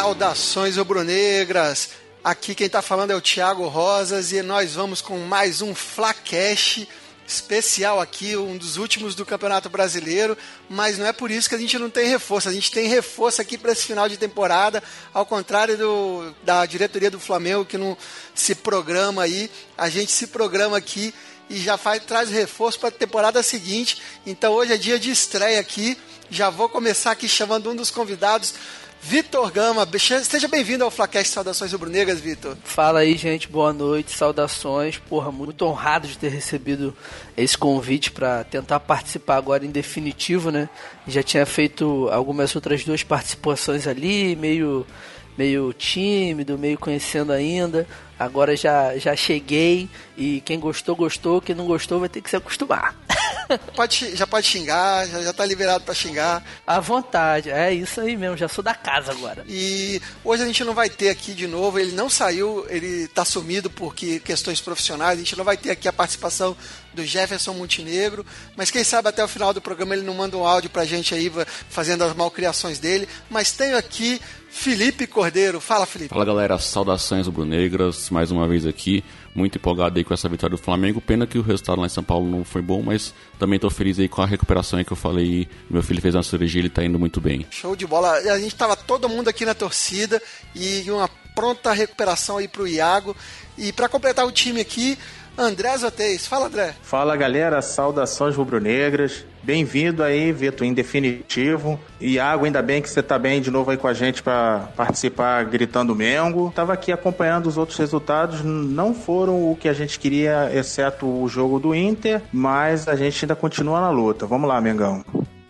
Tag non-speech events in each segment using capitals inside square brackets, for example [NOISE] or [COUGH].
Saudações rubro-negras! Aqui quem está falando é o Thiago Rosas e nós vamos com mais um Flacash especial aqui, um dos últimos do Campeonato Brasileiro, mas não é por isso que a gente não tem reforço. A gente tem reforço aqui para esse final de temporada, ao contrário do, da diretoria do Flamengo que não se programa aí, a gente se programa aqui e já faz, traz reforço para a temporada seguinte. Então hoje é dia de estreia aqui. Já vou começar aqui chamando um dos convidados Vitor Gama, seja bem-vindo ao Flacast Saudações Rubro-Negras, Vitor. Fala aí, gente, boa noite, saudações. Porra, muito honrado de ter recebido esse convite para tentar participar agora em definitivo, né? Já tinha feito algumas outras duas participações ali, meio meio tímido, meio conhecendo ainda. Agora já, já cheguei e quem gostou, gostou. Quem não gostou vai ter que se acostumar. [LAUGHS] Pode, já pode xingar, já, já tá liberado para xingar. À vontade, é isso aí mesmo, já sou da casa agora. E hoje a gente não vai ter aqui de novo, ele não saiu, ele tá sumido porque questões profissionais, a gente não vai ter aqui a participação do Jefferson Montenegro, mas quem sabe até o final do programa ele não manda um áudio pra gente aí fazendo as malcriações dele, mas tenho aqui Felipe Cordeiro. Fala, Felipe. Fala, galera. Saudações rubro-negras. Mais uma vez aqui. Muito empolgado aí com essa vitória do Flamengo. Pena que o resultado lá em São Paulo não foi bom, mas também estou feliz aí com a recuperação aí que eu falei. Meu filho fez uma cirurgia, ele está indo muito bem. Show de bola. A gente tava todo mundo aqui na torcida e uma pronta recuperação aí pro Iago. E para completar o time aqui, André Zotez. Fala, André. Fala, galera. Saudações rubro-negras. Bem-vindo aí, Vitor, em definitivo. Iago, ainda bem que você tá bem de novo aí com a gente para participar gritando Mengo. Tava aqui acompanhando os outros resultados, não foram o que a gente queria, exceto o jogo do Inter, mas a gente ainda continua na luta. Vamos lá, Mengão.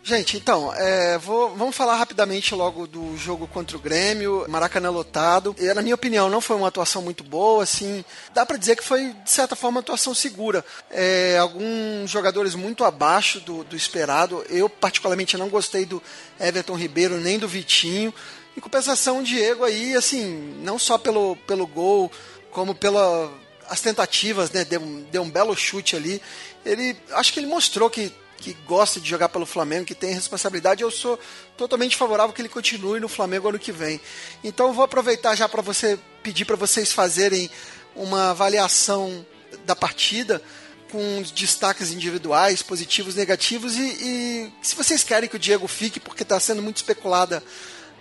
Gente, então, é, vou, vamos falar rapidamente logo do jogo contra o Grêmio, Maracanã lotado. E, na minha opinião, não foi uma atuação muito boa, assim, dá para dizer que foi, de certa forma, uma atuação segura. É, alguns jogadores muito abaixo do, do esperado. Eu, particularmente, não gostei do Everton Ribeiro nem do Vitinho. Em compensação, o Diego aí, assim, não só pelo, pelo gol, como pela as tentativas, né? Deu, deu um belo chute ali. Ele, acho que ele mostrou que que gosta de jogar pelo Flamengo, que tem responsabilidade, eu sou totalmente favorável que ele continue no Flamengo ano que vem. Então vou aproveitar já para você pedir para vocês fazerem uma avaliação da partida com destaques individuais, positivos, negativos e, e se vocês querem que o Diego fique, porque está sendo muito especulada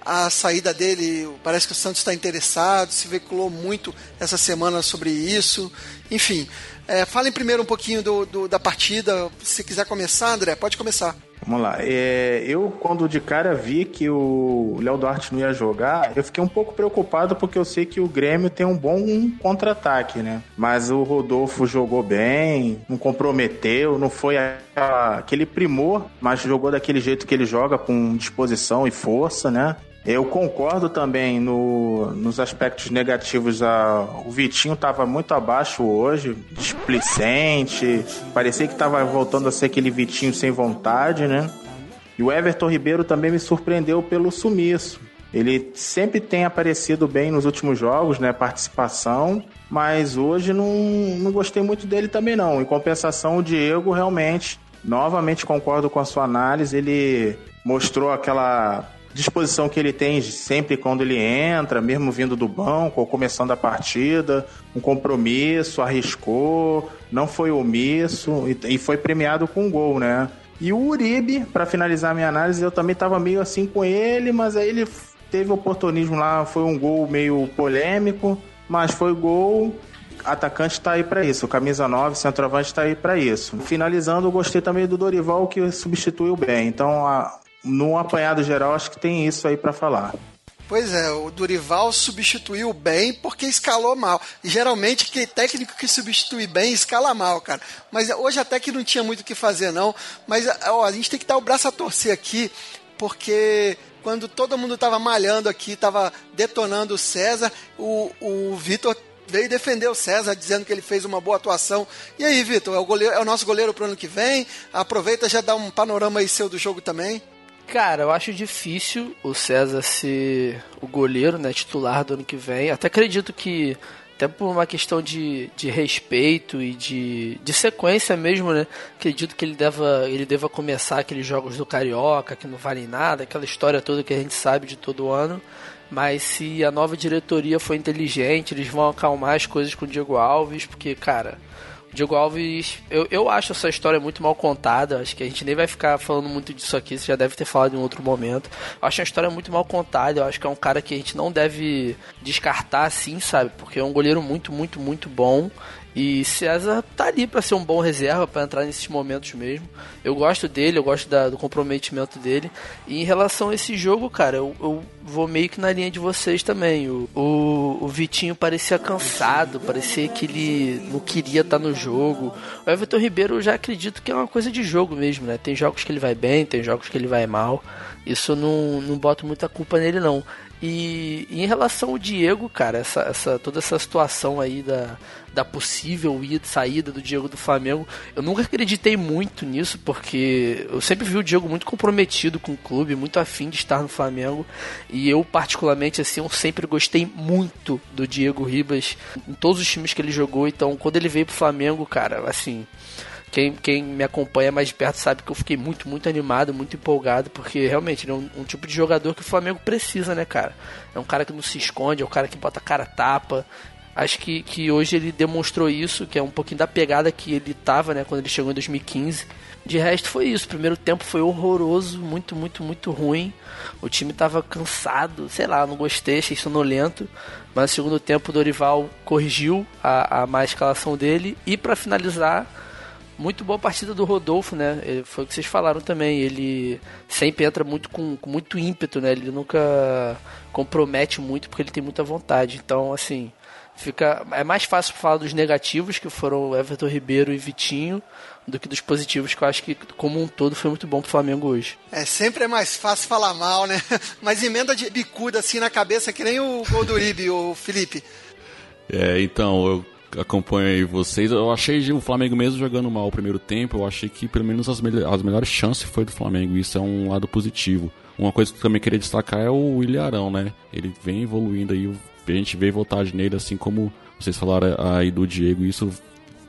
a saída dele, parece que o Santos está interessado, se veiculou muito essa semana sobre isso. Enfim, é, falem primeiro um pouquinho do, do, da partida. Se quiser começar, André, pode começar. Vamos lá. É, eu, quando de cara vi que o Léo Duarte não ia jogar, eu fiquei um pouco preocupado porque eu sei que o Grêmio tem um bom contra-ataque, né? Mas o Rodolfo jogou bem, não comprometeu, não foi aquele primor, mas jogou daquele jeito que ele joga, com disposição e força, né? Eu concordo também no, nos aspectos negativos. A, o Vitinho estava muito abaixo hoje, displicente, parecia que estava voltando a ser aquele Vitinho sem vontade, né? E o Everton Ribeiro também me surpreendeu pelo sumiço. Ele sempre tem aparecido bem nos últimos jogos, né? Participação, mas hoje não, não gostei muito dele também não. Em compensação, o Diego realmente, novamente concordo com a sua análise, ele mostrou aquela disposição que ele tem sempre quando ele entra, mesmo vindo do banco ou começando a partida, um compromisso, arriscou, não foi omisso e, foi premiado com um gol, né? E o Uribe, para finalizar minha análise, eu também estava meio assim com ele, mas aí ele teve oportunismo lá, foi um gol meio polêmico, mas foi gol. Atacante está aí para isso, camisa 9, centroavante está aí para isso. Finalizando, eu gostei também do Dorival que substituiu bem. Então, a, no apanhado geral, acho que tem isso aí para falar. Pois é, o Durival substituiu bem porque escalou mal. Geralmente, que técnico que substitui bem escala mal, cara. Mas hoje até que não tinha muito o que fazer, não. Mas ó, a gente tem que dar o braço a torcer aqui, porque quando todo mundo tava malhando aqui, tava detonando o César, o, o Vitor veio defender o César, dizendo que ele fez uma boa atuação. E aí, Vitor, é, o é o nosso goleiro pro ano que vem? Aproveita já dá um panorama aí seu do jogo também. Cara, eu acho difícil o César ser o goleiro, né, titular do ano que vem. Até acredito que, até por uma questão de, de respeito e de, de sequência mesmo, né, acredito que ele deva, ele deva começar aqueles jogos do Carioca, que não valem nada, aquela história toda que a gente sabe de todo ano. mas se a nova diretoria for inteligente, eles vão acalmar as coisas com o Diego Alves, porque, cara, Diego Alves, eu, eu acho essa história muito mal contada, acho que a gente nem vai ficar falando muito disso aqui, você já deve ter falado em outro momento. Eu acho a história muito mal contada, eu acho que é um cara que a gente não deve descartar assim, sabe? Porque é um goleiro muito, muito, muito bom. E César tá ali para ser um bom reserva, para entrar nesses momentos mesmo. Eu gosto dele, eu gosto da, do comprometimento dele. E em relação a esse jogo, cara, eu, eu vou meio que na linha de vocês também. O, o, o, Vitinho parecia cansado, parecia que ele não queria estar tá no jogo. O Everton Ribeiro eu já acredito que é uma coisa de jogo mesmo, né? Tem jogos que ele vai bem, tem jogos que ele vai mal. Isso não, não boto muita culpa nele, não. E, e, em relação ao Diego, cara, essa, essa, toda essa situação aí da, da possível ida, saída do Diego do Flamengo, eu nunca acreditei muito nisso, porque eu sempre vi o Diego muito comprometido com o clube, muito afim de estar no Flamengo, e eu, particularmente, assim, eu sempre gostei muito do Diego Ribas em todos os times que ele jogou, então quando ele veio pro Flamengo, cara, assim, quem, quem me acompanha mais de perto sabe que eu fiquei muito, muito animado, muito empolgado, porque realmente ele é um, um, tipo de jogador que o Flamengo precisa, né, cara? É um cara que não se esconde, é um cara que bota a cara tapa. Acho que, que hoje ele demonstrou isso, que é um pouquinho da pegada que ele tava, né, quando ele chegou em 2015. De resto foi isso. O primeiro tempo foi horroroso, muito, muito, muito ruim. O time tava cansado, sei lá, não gostei, achei sonolento. Mas no segundo tempo o Dorival corrigiu a, a má escalação dele. E para finalizar, muito boa partida do Rodolfo, né? Ele, foi o que vocês falaram também. Ele sempre entra muito com, com, muito ímpeto, né? Ele nunca compromete muito porque ele tem muita vontade. Então, assim, fica é mais fácil falar dos negativos que foram Everton Ribeiro e Vitinho do que dos positivos que eu acho que como um todo foi muito bom pro Flamengo hoje. É sempre é mais fácil falar mal, né? [LAUGHS] Mas emenda de bicuda assim na cabeça que nem o gol do Uribe, o Felipe. É, então, eu acompanho aí vocês. Eu achei o Flamengo mesmo jogando mal o primeiro tempo. Eu achei que pelo menos as, me as melhores chances foi do Flamengo. Isso é um lado positivo. Uma coisa que eu também queria destacar é o Ilharão, né? Ele vem evoluindo aí. A gente vê vontade nele, assim como vocês falaram aí do Diego. Isso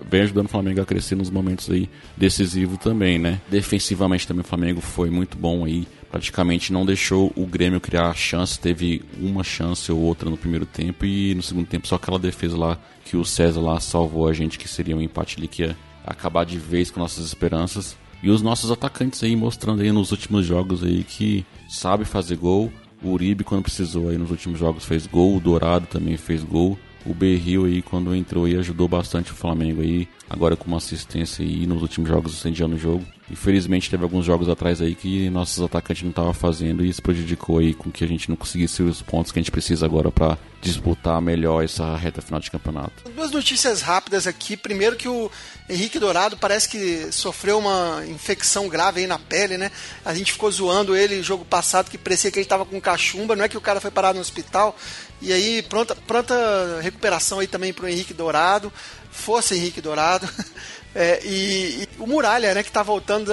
vem ajudando o Flamengo a crescer nos momentos aí decisivos também, né? Defensivamente também o Flamengo foi muito bom aí praticamente não deixou o Grêmio criar chance, teve uma chance ou outra no primeiro tempo e no segundo tempo só aquela defesa lá que o César lá salvou a gente, que seria um empate ali que ia acabar de vez com nossas esperanças. E os nossos atacantes aí mostrando aí nos últimos jogos aí que sabe fazer gol. O Uribe quando precisou aí nos últimos jogos fez gol, o Dourado também fez gol. O Berril aí quando entrou aí ajudou bastante o Flamengo aí, agora com uma assistência aí nos últimos jogos incendiando o jogo. Infelizmente teve alguns jogos atrás aí que nossos atacantes não estavam fazendo e isso prejudicou aí com que a gente não conseguisse os pontos que a gente precisa agora para disputar melhor essa reta final de campeonato. Duas notícias rápidas aqui. Primeiro que o Henrique Dourado parece que sofreu uma infecção grave aí na pele, né? A gente ficou zoando ele jogo passado que parecia que ele estava com cachumba, não é que o cara foi parado no hospital. E aí, pronta, pronta recuperação aí também pro Henrique Dourado. Força Henrique Dourado. [LAUGHS] É, e, e, o Muralha, né, que tá voltando,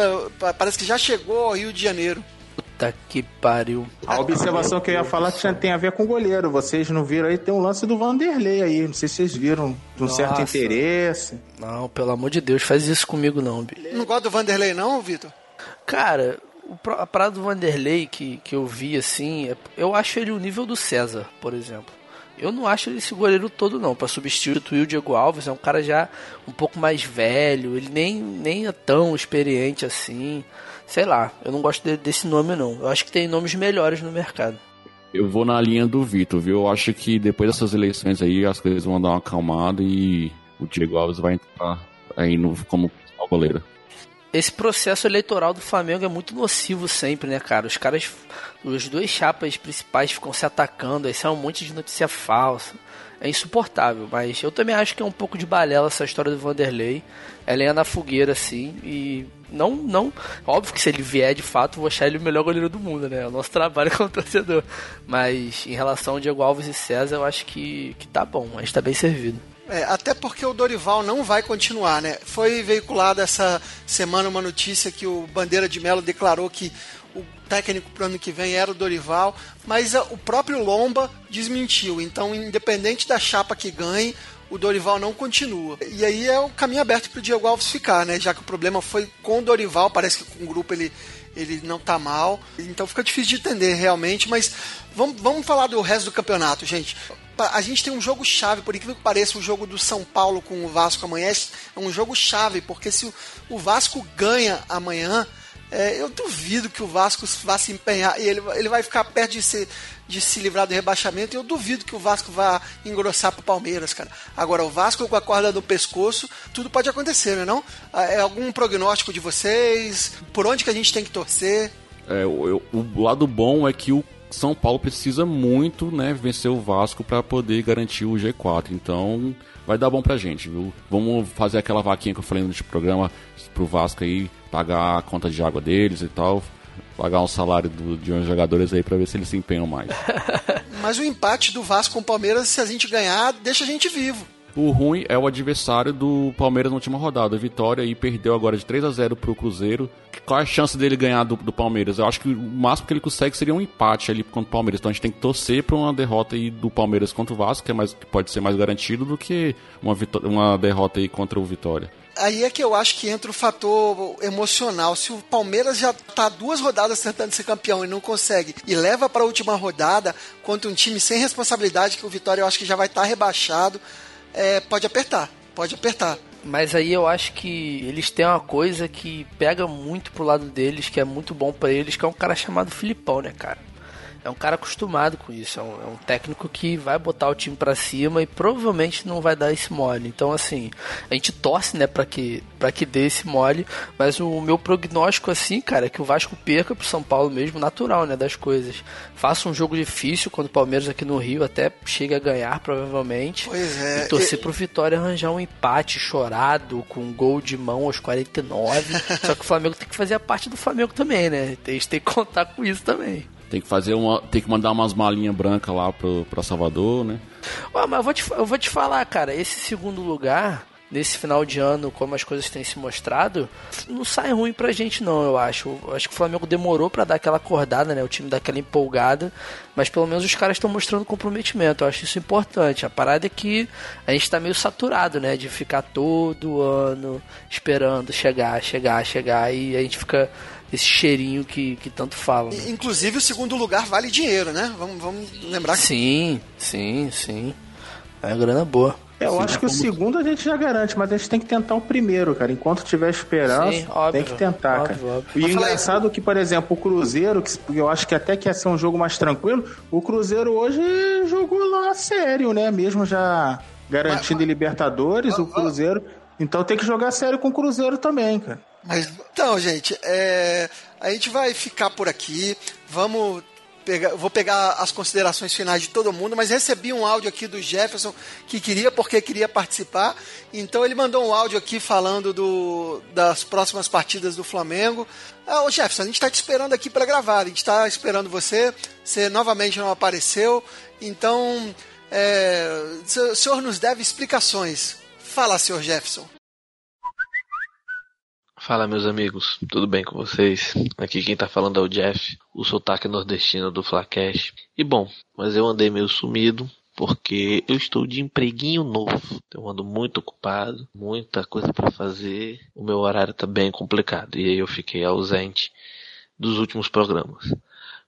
parece que já chegou ao Rio de Janeiro. Puta que pariu. A observação que eu ia falar tem a ver com o goleiro. Vocês não viram aí? Tem um lance do Vanderlei aí. Não sei se vocês viram de um Nossa. certo interesse. Não, pelo amor de Deus, faz isso comigo não, Bi. Não gosta do Vanderlei não, Vitor? Cara, a parada do Vanderlei que, que eu vi assim, é, eu acho ele o nível do César, por exemplo. Eu não acho ele esse goleiro todo, não. para substituir o Diego Alves, é um cara já um pouco mais velho. Ele nem, nem é tão experiente assim. Sei lá, eu não gosto de, desse nome, não. Eu acho que tem nomes melhores no mercado. Eu vou na linha do Vitor, viu? Eu acho que depois dessas eleições aí, as coisas vão dar uma acalmada e o Diego Alves vai entrar aí no, como goleiro esse processo eleitoral do Flamengo é muito nocivo sempre, né, cara? Os caras, os dois chapas principais ficam se atacando, aí sai um monte de notícia falsa. É insuportável, mas eu também acho que é um pouco de balela essa história do Vanderlei. Ela é na fogueira, assim, e não, não. Óbvio que se ele vier de fato, vou achar ele o melhor goleiro do mundo, né? É o nosso trabalho [LAUGHS] como torcedor. Mas em relação ao Diego Alves e César, eu acho que, que tá bom, a gente tá bem servido. É, até porque o Dorival não vai continuar, né? Foi veiculada essa semana uma notícia que o Bandeira de Melo declarou que o técnico para o ano que vem era o Dorival, mas o próprio Lomba desmentiu. Então, independente da chapa que ganhe, o Dorival não continua. E aí é o caminho aberto para o Diego Alves ficar, né? Já que o problema foi com o Dorival, parece que com o grupo ele ele não tá mal, então fica difícil de entender realmente, mas vamos, vamos falar do resto do campeonato, gente. A gente tem um jogo chave, por incrível que pareça, o jogo do São Paulo com o Vasco amanhã é um jogo chave, porque se o Vasco ganha amanhã, é, eu duvido que o Vasco vá se empenhar e ele, ele vai ficar perto de se, de se livrar do rebaixamento. E eu duvido que o Vasco vá engrossar pro Palmeiras, cara. Agora, o Vasco com a corda no pescoço, tudo pode acontecer, né? Não? É algum prognóstico de vocês? Por onde que a gente tem que torcer? É, o, o lado bom é que o São Paulo precisa muito, né, vencer o Vasco para poder garantir o G4. Então, vai dar bom pra gente, viu? Vamos fazer aquela vaquinha que eu falei no programa pro Vasco aí pagar a conta de água deles e tal, pagar um salário do, de uns jogadores aí para ver se eles se empenham mais. [LAUGHS] Mas o empate do Vasco com o Palmeiras, se a gente ganhar, deixa a gente vivo. O ruim é o adversário do Palmeiras na última rodada. Vitória e perdeu agora de 3 a 0 pro Cruzeiro. Qual é a chance dele ganhar do, do, Palmeiras? Eu acho que o máximo que ele consegue seria um empate ali contra o Palmeiras. Então a gente tem que torcer para uma derrota aí do Palmeiras contra o Vasco, que, é mais, que pode ser mais garantido do que uma, uma derrota aí contra o Vitória aí é que eu acho que entra o fator emocional. Se o Palmeiras já tá duas rodadas tentando ser campeão e não consegue, e leva para a última rodada contra um time sem responsabilidade, que o Vitória eu acho que já vai estar tá rebaixado, é, pode apertar, pode apertar. Mas aí eu acho que eles têm uma coisa que pega muito pro lado deles, que é muito bom para eles, que é um cara chamado Filipão, né, cara? É um cara acostumado com isso. É um, é um técnico que vai botar o time para cima e provavelmente não vai dar esse mole. Então, assim, a gente torce, né, para que, pra que dê esse mole. Mas o meu prognóstico, assim, cara, é que o Vasco perca pro São Paulo mesmo, natural, né, das coisas. Faça um jogo difícil quando o Palmeiras aqui no Rio até chega a ganhar, provavelmente. Pois é. E torcer e... pro Vitória arranjar um empate chorado, com um gol de mão aos 49. [LAUGHS] Só que o Flamengo tem que fazer a parte do Flamengo também, né? Eles têm que contar com isso também. Tem que fazer uma. Tem que mandar umas malinhas brancas lá pro, pra Salvador, né? Ué, mas eu vou, te, eu vou te falar, cara, esse segundo lugar, nesse final de ano, como as coisas têm se mostrado, não sai ruim pra gente, não, eu acho. Eu acho que o Flamengo demorou para dar aquela acordada, né? O time daquela empolgada, mas pelo menos os caras estão mostrando comprometimento. Eu acho isso importante. A parada é que a gente tá meio saturado, né? De ficar todo ano esperando chegar, chegar, chegar, e a gente fica esse cheirinho que, que tanto falam. Né? Inclusive o segundo lugar vale dinheiro, né? Vamos, vamos lembrar que. Sim, sim, sim. É grana boa. Eu sim, acho que o segundo a gente já garante, mas a gente tem que tentar o primeiro, cara. Enquanto tiver esperança, Sim, óbvio, tem que tentar, óbvio, cara. Óbvio. E o engraçado é que, por exemplo, o Cruzeiro, que eu acho que até que ia ser um jogo mais tranquilo, o Cruzeiro hoje jogou lá sério, né? Mesmo já garantindo mas, Libertadores, o Cruzeiro. Então tem que jogar sério com o Cruzeiro também, cara. Mas então, gente, é, a gente vai ficar por aqui. Vamos pegar, vou pegar as considerações finais de todo mundo, mas recebi um áudio aqui do Jefferson que queria porque queria participar. Então ele mandou um áudio aqui falando do, das próximas partidas do Flamengo. Ah, ô Jefferson, a gente está te esperando aqui para gravar. A gente está esperando você. Você novamente não apareceu. Então, é, o senhor nos deve explicações. Fala, senhor Jefferson. Fala meus amigos, tudo bem com vocês? Aqui quem tá falando é o Jeff, o sotaque nordestino do Flacash. E bom, mas eu andei meio sumido porque eu estou de empreguinho novo. Eu ando muito ocupado, muita coisa para fazer. O meu horário tá bem complicado e aí eu fiquei ausente dos últimos programas.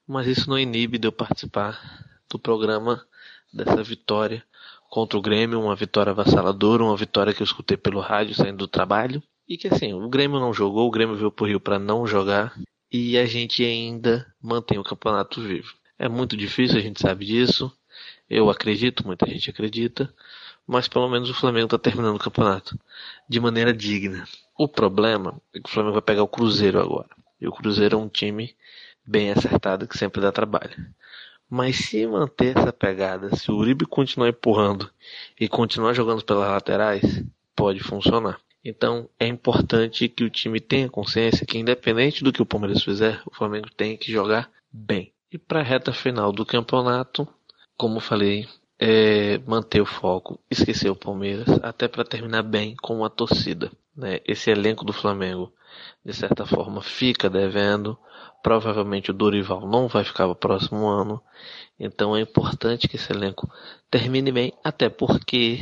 Mas isso não inibe de eu participar do programa dessa vitória contra o Grêmio, uma vitória avassaladora, uma vitória que eu escutei pelo rádio saindo do trabalho e que assim, o Grêmio não jogou, o Grêmio veio pro Rio para não jogar e a gente ainda mantém o campeonato vivo. É muito difícil, a gente sabe disso. Eu acredito, muita gente acredita, mas pelo menos o Flamengo está terminando o campeonato de maneira digna. O problema é que o Flamengo vai pegar o Cruzeiro agora. E o Cruzeiro é um time bem acertado que sempre dá trabalho. Mas se manter essa pegada, se o Uribe continuar empurrando e continuar jogando pelas laterais, pode funcionar. Então é importante que o time tenha consciência que, independente do que o Palmeiras fizer, o Flamengo tem que jogar bem. E para a reta final do campeonato, como falei, é manter o foco, esquecer o Palmeiras, até para terminar bem com a torcida. Né? Esse elenco do Flamengo, de certa forma, fica devendo. Provavelmente o Dorival não vai ficar para o próximo ano. Então é importante que esse elenco termine bem, até porque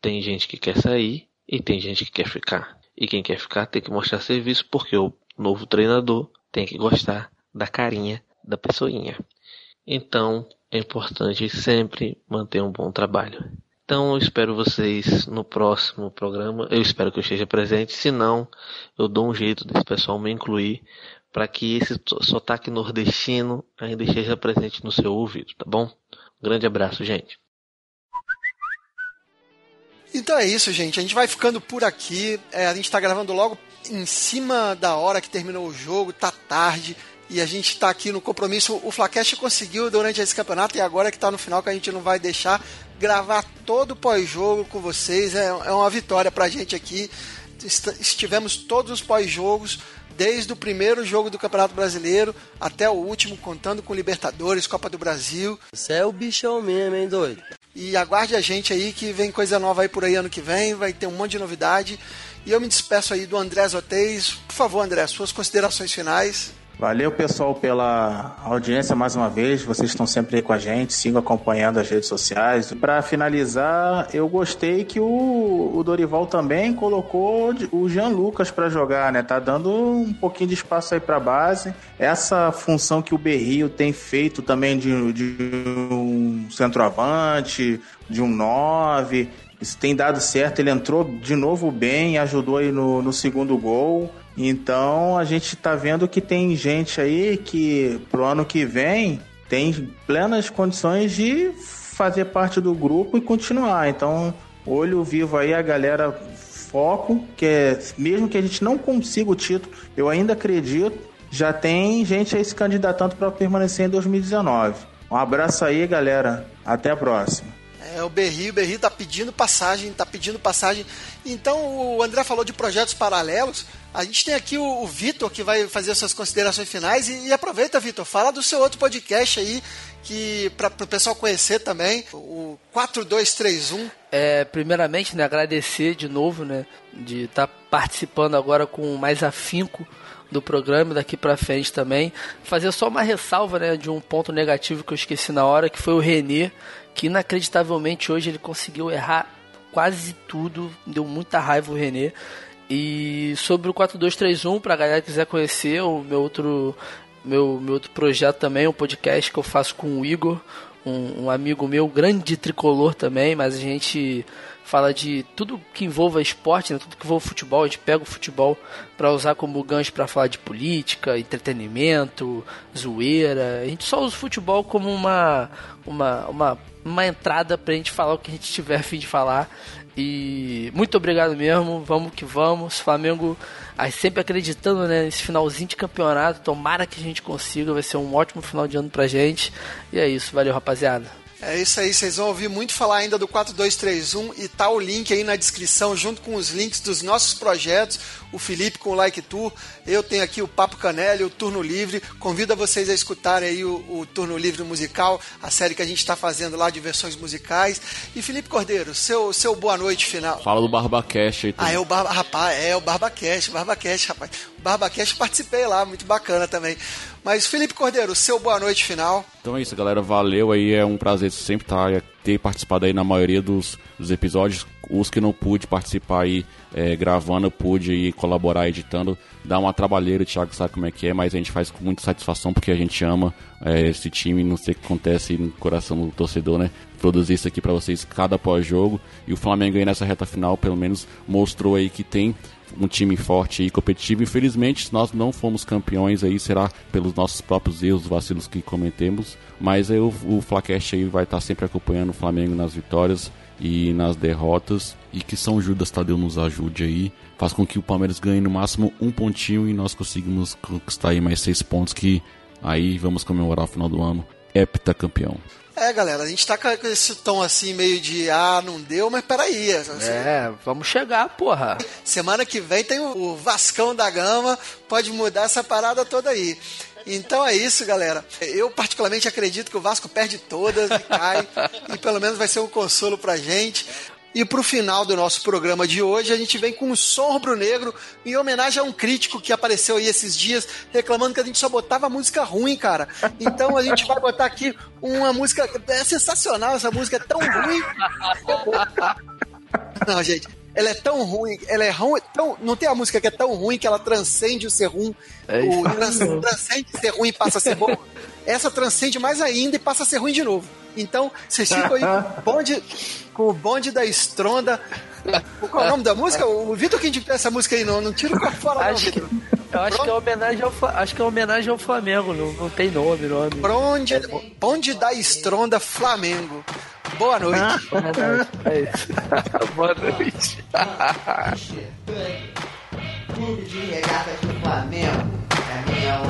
tem gente que quer sair e tem gente que quer ficar. E quem quer ficar tem que mostrar serviço porque o novo treinador tem que gostar da carinha da pessoinha. Então, é importante sempre manter um bom trabalho. Então eu espero vocês no próximo programa. Eu espero que eu esteja presente. Se não, eu dou um jeito desse pessoal me incluir para que esse sotaque nordestino ainda esteja presente no seu ouvido, tá bom? Um grande abraço, gente. Então é isso, gente. A gente vai ficando por aqui. É, a gente está gravando logo em cima da hora que terminou o jogo, tá tarde e a gente está aqui no compromisso. O Flacast conseguiu durante esse campeonato e agora que está no final que a gente não vai deixar gravar todo o pós-jogo com vocês. É, é uma vitória para a gente aqui. Estivemos todos os pós-jogos, desde o primeiro jogo do Campeonato Brasileiro até o último, contando com Libertadores, Copa do Brasil. Você é o bichão mesmo, hein, doido? E aguarde a gente aí que vem coisa nova aí por aí ano que vem, vai ter um monte de novidade. E eu me despeço aí do André Zoteis. Por favor, André, suas considerações finais. Valeu, pessoal, pela audiência mais uma vez. Vocês estão sempre aí com a gente, sigam acompanhando as redes sociais. Para finalizar, eu gostei que o, Dorival também colocou o Jean Lucas para jogar, né? Tá dando um pouquinho de espaço aí para base. Essa função que o Berrio tem feito também de, de um centroavante, de um 9, isso tem dado certo. Ele entrou de novo bem, ajudou aí no, no segundo gol. Então a gente está vendo que tem gente aí que pro ano que vem tem plenas condições de fazer parte do grupo e continuar. Então, olho vivo aí a galera foco, que é, mesmo que a gente não consiga o título, eu ainda acredito, já tem gente aí se candidatando para permanecer em 2019. Um abraço aí, galera. Até a próxima. É, o Berri, o Berri tá pedindo passagem, tá pedindo passagem. Então o André falou de projetos paralelos. A gente tem aqui o, o Vitor que vai fazer suas considerações finais e, e aproveita, Vitor, fala do seu outro podcast aí que para o pessoal conhecer também, o 4231. É, primeiramente, né, agradecer de novo, né, de estar tá participando agora com mais afinco do programa daqui para frente também. Fazer só uma ressalva, né, de um ponto negativo que eu esqueci na hora, que foi o Renê, que inacreditavelmente hoje ele conseguiu errar quase tudo, deu muita raiva o Renê. E sobre o 4231, para galera que quiser conhecer, o meu outro, meu, meu outro projeto também, um podcast que eu faço com o Igor, um, um amigo meu, grande tricolor também, mas a gente fala de tudo que envolva esporte, né? tudo que envolva futebol. A gente pega o futebol para usar como gancho para falar de política, entretenimento, zoeira. A gente só usa o futebol como uma, uma, uma, uma entrada a gente falar o que a gente tiver a fim de falar. E muito obrigado mesmo, vamos que vamos. Flamengo sempre acreditando né, nesse finalzinho de campeonato. Tomara que a gente consiga, vai ser um ótimo final de ano pra gente. E é isso, valeu rapaziada. É isso aí, vocês vão ouvir muito falar ainda do 4231 e tá o link aí na descrição junto com os links dos nossos projetos, o Felipe com o Like Tour, eu tenho aqui o Papo Canelli, o Turno Livre, convido a vocês a escutarem aí o, o Turno Livre musical, a série que a gente está fazendo lá de versões musicais. E Felipe Cordeiro, seu, seu boa noite final. Fala do BarbaCast aí também. Ah, é o Barba, rapaz, é o BarbaCast, BarbaCast, rapaz. BarbaCast participei lá, muito bacana também. Mas Felipe Cordeiro, seu boa noite final. Então é isso, galera. Valeu aí. É um prazer sempre estar, tá, ter participado aí na maioria dos, dos episódios. Os que não pude participar aí é, gravando, pude ir colaborar editando. Dá uma trabalheira, o Thiago sabe como é que é, mas a gente faz com muita satisfação porque a gente ama é, esse time. Não sei o que acontece no coração do torcedor, né? Produzir isso aqui para vocês cada pós-jogo. E o Flamengo aí nessa reta final, pelo menos, mostrou aí que tem um time forte e competitivo. Infelizmente, nós não fomos campeões aí, será pelos nossos próprios erros, vacilos que cometemos. Mas aí o, o Flacast aí vai estar sempre acompanhando o Flamengo nas vitórias e nas derrotas. E que São Judas Tadeu nos ajude aí. Faz com que o Palmeiras ganhe no máximo um pontinho e nós conseguimos conquistar aí mais seis pontos que aí vamos comemorar o final do ano. Heptacampeão. É, galera, a gente tá com esse tom assim meio de ah, não deu, mas peraí. Assim, é, vamos chegar, porra. Semana que vem tem o Vascão da Gama, pode mudar essa parada toda aí. Então é isso, galera. Eu particularmente acredito que o Vasco perde todas e cai, [LAUGHS] e pelo menos vai ser um consolo pra gente. E pro final do nosso programa de hoje, a gente vem com o som rubro-negro em homenagem a um crítico que apareceu aí esses dias reclamando que a gente só botava música ruim, cara. Então a gente vai botar aqui uma música. É sensacional essa música, é tão ruim. [LAUGHS] Não, gente. ela é tão ruim, ela é ruim, tão, não tem a música que é tão ruim que ela transcende o ser ruim, É o, trans, transcende ser ruim e passa a ser bom. Essa transcende mais ainda e passa a ser ruim de novo. Então, vocês ficam aí com o [LAUGHS] bonde, com o bonde da estronda. Qual é o nome da música? O Vitor que indicou essa música aí, não, não tira o corpo fora, não, Acho que, Vitor. eu acho que é homenagem ao, acho que é homenagem ao Flamengo, não, não tem nome, nome. Bonde, bonde da estronda Flamengo. Boa noite. [LAUGHS] É isso. [LAUGHS] Boa noite. Clube de regatas do Flamengo é minha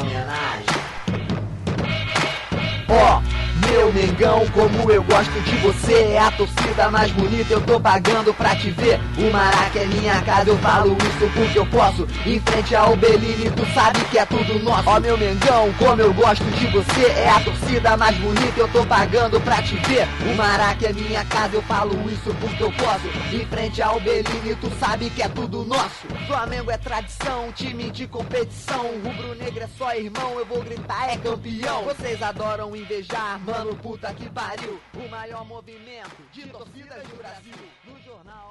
meu negão, como eu gosto de você, é a torcida mais bonita, eu tô pagando pra te ver. O Maraca é minha casa, eu falo isso porque eu posso. Em frente ao Belini, tu sabe que é tudo nosso. Ó, meu negão, como eu gosto de você, é a torcida mais bonita, eu tô pagando pra te ver. O Maraca é minha casa, eu falo isso porque eu posso. Em frente ao Belini, tu sabe que é tudo nosso. Flamengo é tradição, time de competição. Rubro-negro é só irmão, eu vou gritar, é campeão. Vocês adoram invejar, mano, puta que pariu. O maior movimento de torcidas do Brasil. No jornal.